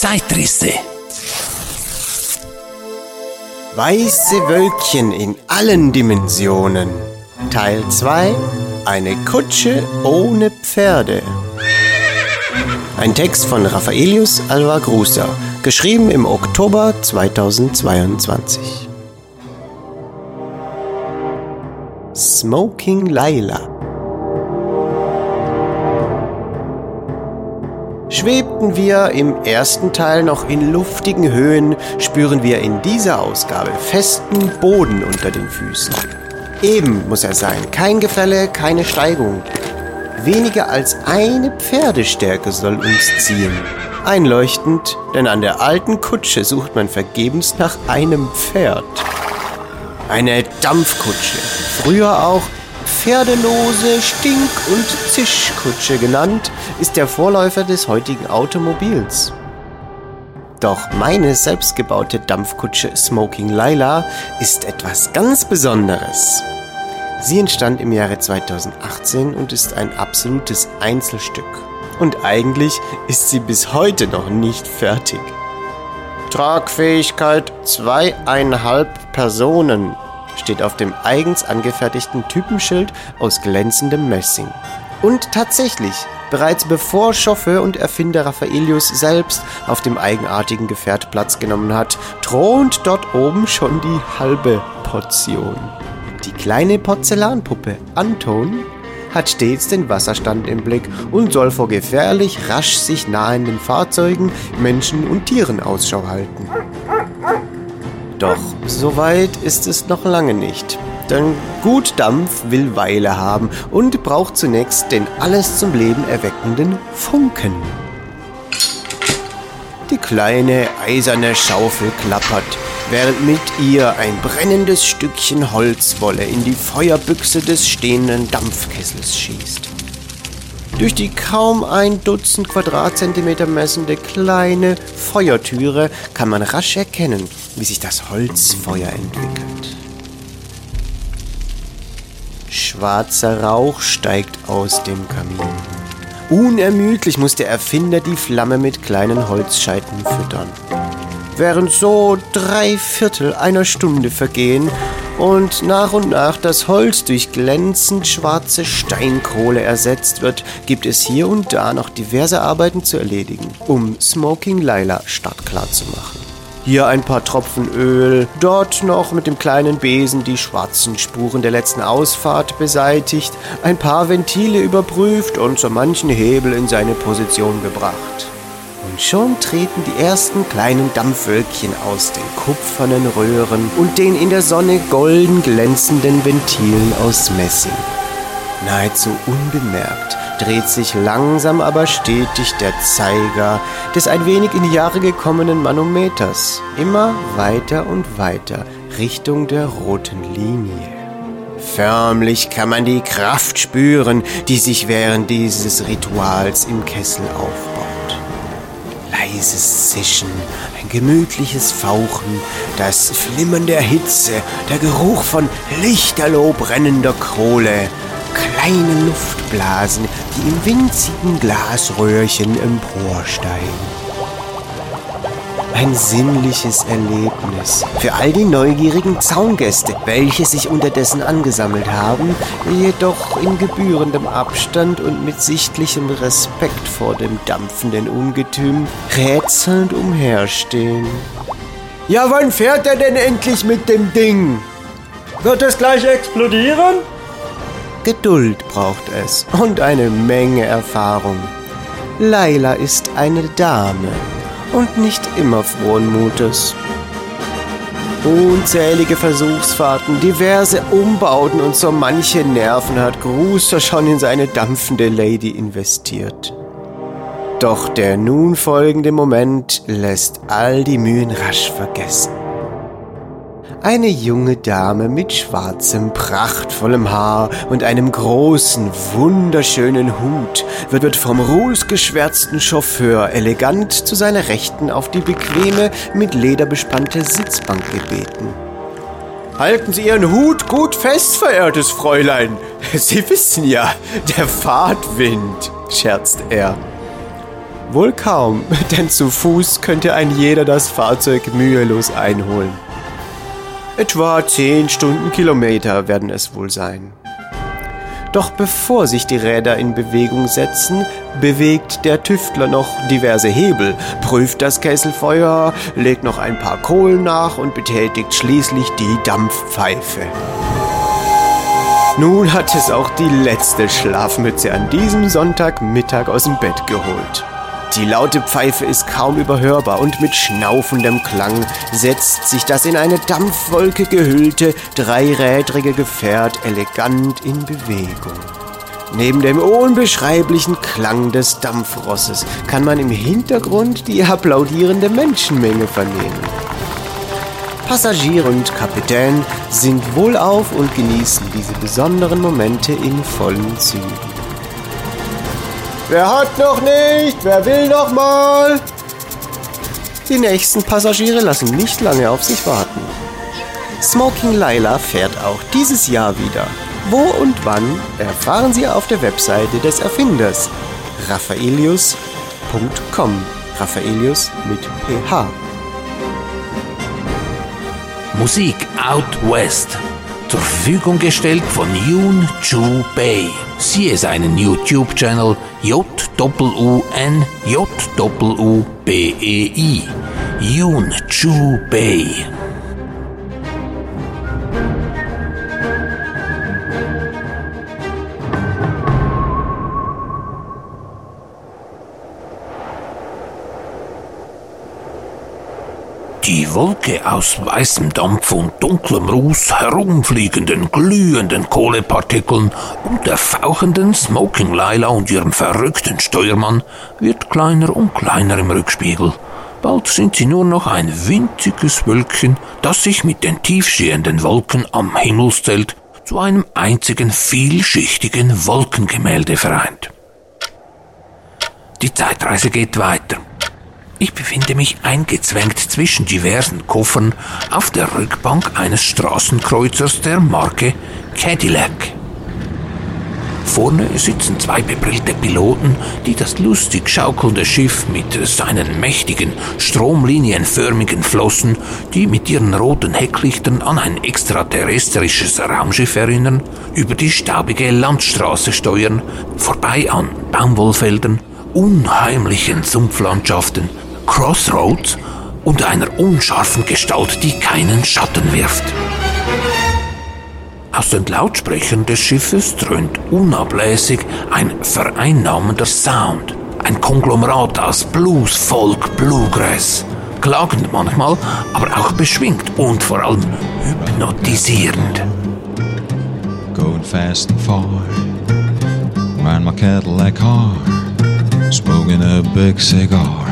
Zeitrisse. Weiße Wölkchen in allen Dimensionen. Teil 2. Eine Kutsche ohne Pferde. Ein Text von Raffaelius Alva Grusa, geschrieben im Oktober 2022. Smoking Laila Schwebten wir im ersten Teil noch in luftigen Höhen, spüren wir in dieser Ausgabe festen Boden unter den Füßen. Eben muss er sein, kein Gefälle, keine Steigung. Weniger als eine Pferdestärke soll uns ziehen. Einleuchtend, denn an der alten Kutsche sucht man vergebens nach einem Pferd. Eine Dampfkutsche, früher auch pferdelose Stink- und Zischkutsche genannt, ist der Vorläufer des heutigen Automobils. Doch meine selbstgebaute Dampfkutsche Smoking Lila ist etwas ganz Besonderes. Sie entstand im Jahre 2018 und ist ein absolutes Einzelstück. Und eigentlich ist sie bis heute noch nicht fertig. Tragfähigkeit zweieinhalb Personen steht auf dem eigens angefertigten Typenschild aus glänzendem Messing. Und tatsächlich, bereits bevor Chauffeur und Erfinder Raffaelius selbst auf dem eigenartigen Gefährt Platz genommen hat, thront dort oben schon die halbe Portion. Die kleine Porzellanpuppe Anton hat stets den Wasserstand im Blick und soll vor gefährlich rasch sich nahenden Fahrzeugen, Menschen und Tieren Ausschau halten. Doch so weit ist es noch lange nicht. Denn gut Dampf will Weile haben und braucht zunächst den alles zum Leben erweckenden Funken. Die kleine eiserne Schaufel klappert, während mit ihr ein brennendes Stückchen Holzwolle in die Feuerbüchse des stehenden Dampfkessels schießt. Durch die kaum ein Dutzend Quadratzentimeter messende kleine Feuertüre kann man rasch erkennen, wie sich das Holzfeuer entwickelt. Schwarzer Rauch steigt aus dem Kamin. Unermüdlich muss der Erfinder die Flamme mit kleinen Holzscheiten füttern. Während so drei Viertel einer Stunde vergehen und nach und nach das Holz durch glänzend schwarze Steinkohle ersetzt wird, gibt es hier und da noch diverse Arbeiten zu erledigen, um Smoking Lila startklar zu machen. Hier ein paar Tropfen Öl, dort noch mit dem kleinen Besen die schwarzen Spuren der letzten Ausfahrt beseitigt, ein paar Ventile überprüft und so manchen Hebel in seine Position gebracht. Und schon treten die ersten kleinen Dampfwölkchen aus den kupfernen Röhren und den in der Sonne golden glänzenden Ventilen aus Messing. Nahezu unbemerkt dreht sich langsam aber stetig der Zeiger des ein wenig in die Jahre gekommenen Manometers immer weiter und weiter Richtung der roten Linie. Förmlich kann man die Kraft spüren, die sich während dieses Rituals im Kessel aufbaut. Leises Zischen, ein gemütliches Fauchen, das Flimmern der Hitze, der Geruch von lichterloh brennender Kohle, kleine Luftblasen, die im winzigen Glasröhrchen emporsteigen. Ein sinnliches Erlebnis für all die neugierigen Zaungäste, welche sich unterdessen angesammelt haben, jedoch in gebührendem Abstand und mit sichtlichem Respekt vor dem dampfenden Ungetüm rätselnd umherstehen. Ja, wann fährt er denn endlich mit dem Ding? Wird es gleich explodieren? Geduld braucht es und eine Menge Erfahrung. Laila ist eine Dame und nicht immer frohen Mutes. Unzählige Versuchsfahrten, diverse Umbauten und so manche Nerven hat Grußer schon in seine dampfende Lady investiert. Doch der nun folgende Moment lässt all die Mühen rasch vergessen. Eine junge Dame mit schwarzem, prachtvollem Haar und einem großen, wunderschönen Hut wird vom rußgeschwärzten Chauffeur elegant zu seiner Rechten auf die bequeme, mit Leder bespannte Sitzbank gebeten. Halten Sie Ihren Hut gut fest, verehrtes Fräulein. Sie wissen ja, der Fahrtwind, scherzt er. Wohl kaum, denn zu Fuß könnte ein jeder das Fahrzeug mühelos einholen. Etwa 10 Stundenkilometer werden es wohl sein. Doch bevor sich die Räder in Bewegung setzen, bewegt der Tüftler noch diverse Hebel, prüft das Kesselfeuer, legt noch ein paar Kohlen nach und betätigt schließlich die Dampfpfeife. Nun hat es auch die letzte Schlafmütze an diesem Sonntagmittag aus dem Bett geholt. Die laute Pfeife ist kaum überhörbar und mit schnaufendem Klang setzt sich das in eine Dampfwolke gehüllte, dreirädrige Gefährt elegant in Bewegung. Neben dem unbeschreiblichen Klang des Dampfrosses kann man im Hintergrund die applaudierende Menschenmenge vernehmen. Passagiere und Kapitän sind wohlauf und genießen diese besonderen Momente in vollen Zügen. Wer hat noch nicht? Wer will noch mal? Die nächsten Passagiere lassen nicht lange auf sich warten. Smoking Lila fährt auch dieses Jahr wieder. Wo und wann erfahren Sie auf der Webseite des Erfinders raffaelius.com. Raffaelius mit PH. Musik Out West zur Verfügung gestellt von Yoon Chu Bei. Siehe seinen YouTube-Channel J-U-N J-U-B-E-I. Yoon Chu Bei. Die Wolke aus weißem Dampf und dunklem Ruß, herumfliegenden, glühenden Kohlepartikeln und der fauchenden Smoking Lila und ihrem verrückten Steuermann wird kleiner und kleiner im Rückspiegel. Bald sind sie nur noch ein winziges Wölkchen, das sich mit den tiefstehenden Wolken am Himmelszelt zu einem einzigen vielschichtigen Wolkengemälde vereint. Die Zeitreise geht weiter. Ich befinde mich eingezwängt zwischen diversen Koffern auf der Rückbank eines Straßenkreuzers der Marke Cadillac. Vorne sitzen zwei bebrillte Piloten, die das lustig schaukelnde Schiff mit seinen mächtigen, stromlinienförmigen Flossen, die mit ihren roten Hecklichtern an ein extraterrestrisches Raumschiff erinnern, über die staubige Landstraße steuern, vorbei an Baumwollfeldern, unheimlichen Sumpflandschaften, Crossroads und einer unscharfen Gestalt, die keinen Schatten wirft. Aus den Lautsprechern des Schiffes dröhnt unablässig ein vereinnahmender Sound, ein Konglomerat aus Blues, Folk, Bluegrass. Klagend manchmal, aber auch beschwingt und vor allem hypnotisierend. Going fast and far, around my Cadillac car, smoking a big cigar.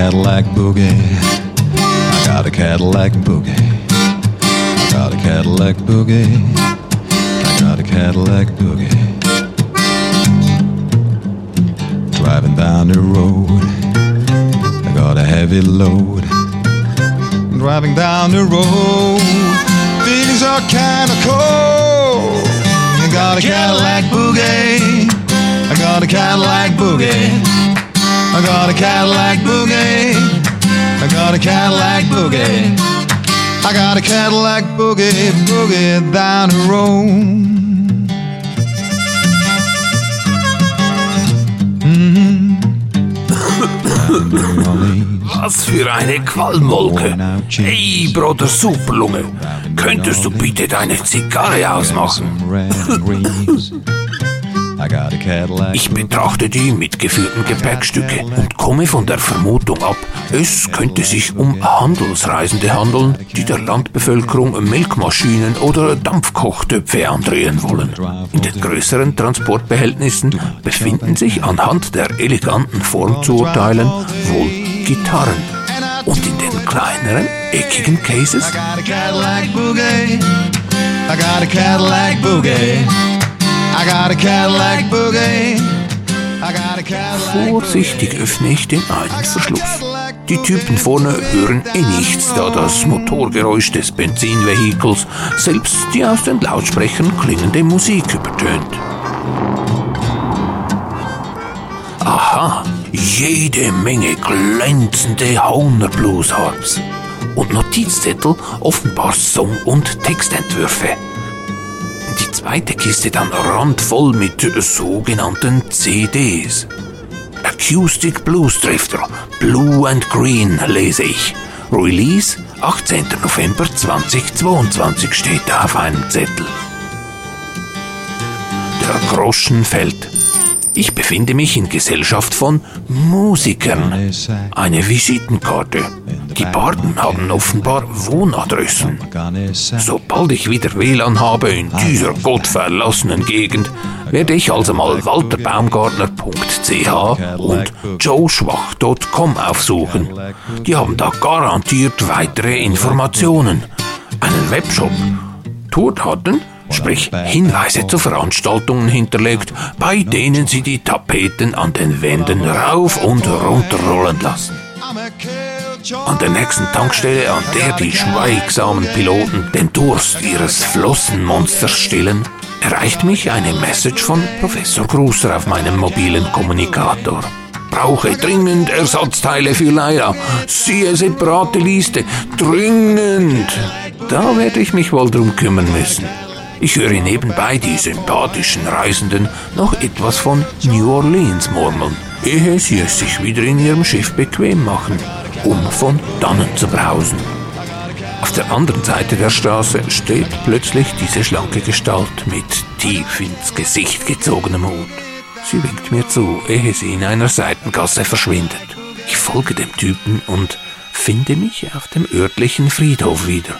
Cadillac boogie. I got a Cadillac boogie. I got a Cadillac boogie. I got a Cadillac boogie. Driving down the road. I got a heavy load. Driving down the road. Things are kinda cold. I got a Cadillac boogie. I got a Cadillac boogie. I got a Cadillac boogie. I got a Cadillac boogie. I got a Cadillac boogie, boogie down the road. Was für eine Qualmwolke. Hey, Bruder Superlunge, könntest du bitte deine Zigarre ausmachen? Ich betrachte die mitgeführten Gepäckstücke und komme von der Vermutung ab, es könnte sich um Handelsreisende handeln, die der Landbevölkerung Milchmaschinen oder Dampfkochtöpfe andrehen wollen. In den größeren Transportbehältnissen befinden sich anhand der eleganten Form zu urteilen wohl Gitarren. Und in den kleineren, eckigen Cases I got a Cadillac boogie. I got a Cadillac boogie. Vorsichtig öffne ich den einen Verschluss. Die Typen vorne hören eh nichts, da das Motorgeräusch des Benzinvehikels selbst die aus den Lautsprechern klingende Musik übertönt. Aha, jede Menge glänzende Honer Blues Harps und Notizzettel, offenbar Song- und Textentwürfe. Die zweite Kiste dann randvoll mit sogenannten CDs. Acoustic Blues Drifter, Blue and Green lese ich. Release 18. November 2022 steht da auf einem Zettel. Der Groschen fällt. Ich befinde mich in Gesellschaft von Musikern. Eine Visitenkarte. Die Barden haben offenbar Wohnadressen. Sobald ich wieder WLAN habe in dieser gottverlassenen Gegend, werde ich also mal walterbaumgartner.ch und joeschwach.com aufsuchen. Die haben da garantiert weitere Informationen. Einen Webshop. Tourdaten sprich Hinweise zu Veranstaltungen hinterlegt, bei denen sie die Tapeten an den Wänden rauf und runter rollen lassen. An der nächsten Tankstelle, an der die schweigsamen Piloten den Durst ihres Flossenmonsters stillen, erreicht mich eine Message von Professor Grußer auf meinem mobilen Kommunikator. Brauche dringend Ersatzteile für Leila. Siehe separate Liste. Dringend! Da werde ich mich wohl drum kümmern müssen. Ich höre nebenbei die sympathischen Reisenden noch etwas von New Orleans murmeln, ehe sie es sich wieder in ihrem Schiff bequem machen, um von dannen zu brausen. Auf der anderen Seite der Straße steht plötzlich diese schlanke Gestalt mit tief ins Gesicht gezogenem Hut. Sie winkt mir zu, ehe sie in einer Seitengasse verschwindet. Ich folge dem Typen und finde mich auf dem örtlichen Friedhof wieder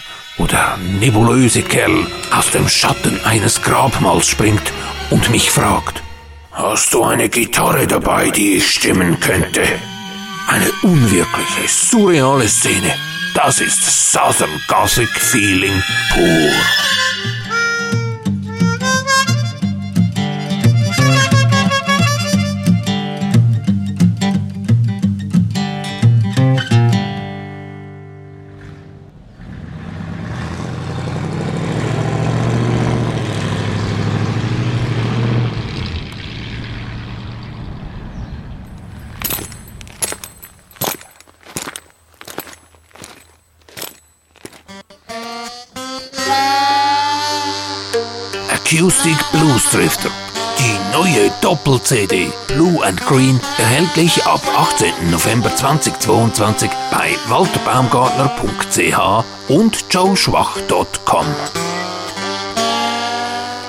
der nebulöse Kerl aus dem Schatten eines Grabmals springt und mich fragt, Hast du eine Gitarre dabei, die ich stimmen könnte? Eine unwirkliche, surreale Szene. Das ist Southern Gothic Feeling pur. Acoustic Blues Drifter. Die neue Doppel-CD Blue and Green erhältlich ab 18. November 2022 bei walterbaumgartner.ch und joeschwach.com.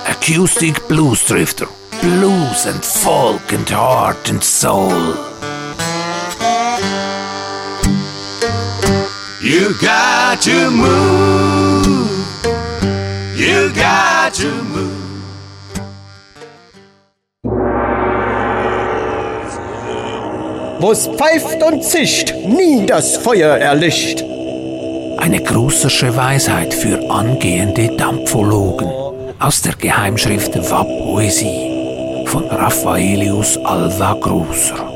Acoustic Blues Drifter. Blues and folk and heart and soul. You got to move. To move. Wo's pfeift und zischt, nie das Feuer erlischt. Eine grußersche Weisheit für angehende Dampfologen aus der Geheimschrift Vap Poesie von Raffaelius Alva Grußer.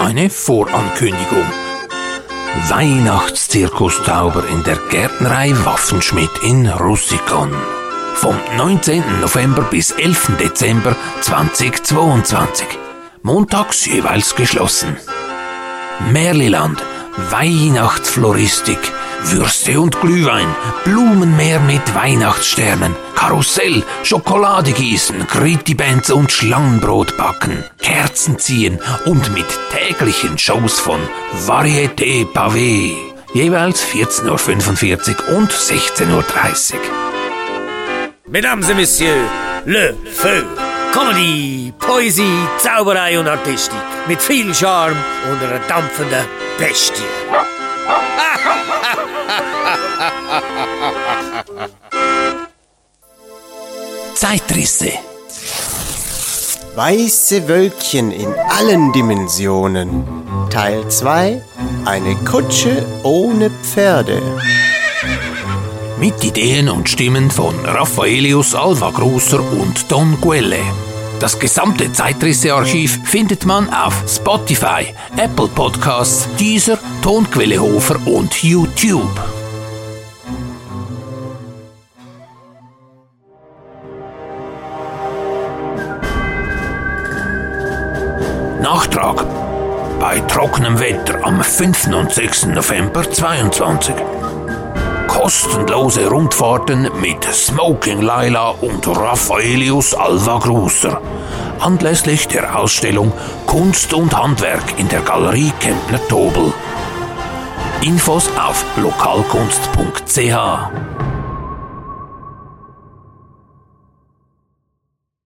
Eine Vorankündigung. Weihnachtszirkustauber in der Gärtnerei Waffenschmidt in Russikon. Vom 19. November bis 11. Dezember 2022. Montags jeweils geschlossen. Merliland, Weihnachtsfloristik, Würste und Glühwein, Blumenmeer mit Weihnachtssternen, Karussell, Schokolade gießen, Kritibands und Schlangenbrot backen, Kerzen ziehen und mit täglichen Shows von Varieté Pavé. Jeweils 14.45 Uhr und 16.30 Uhr. Mesdames et Messieurs, Le Feu. Comedy, Poesie, Zauberei und Artistik. Mit viel Charme und einer dampfenden Bestie. Zeitrisse. Weiße Wölkchen in allen Dimensionen. Teil 2. Eine Kutsche ohne Pferde mit Ideen und Stimmen von Raffaelius Alvagrosser und Don Quelle. Das gesamte Zeitrissearchiv findet man auf Spotify, Apple Podcasts, Deezer, Tonquellehofer und YouTube. Nachtrag bei trockenem Wetter am 5. und 6. November 2022. Kostenlose Rundfahrten mit Smoking Laila und Raffaelius Alva Grusser. Anlässlich der Ausstellung Kunst und Handwerk in der Galerie Kempner Tobel. Infos auf lokalkunst.ch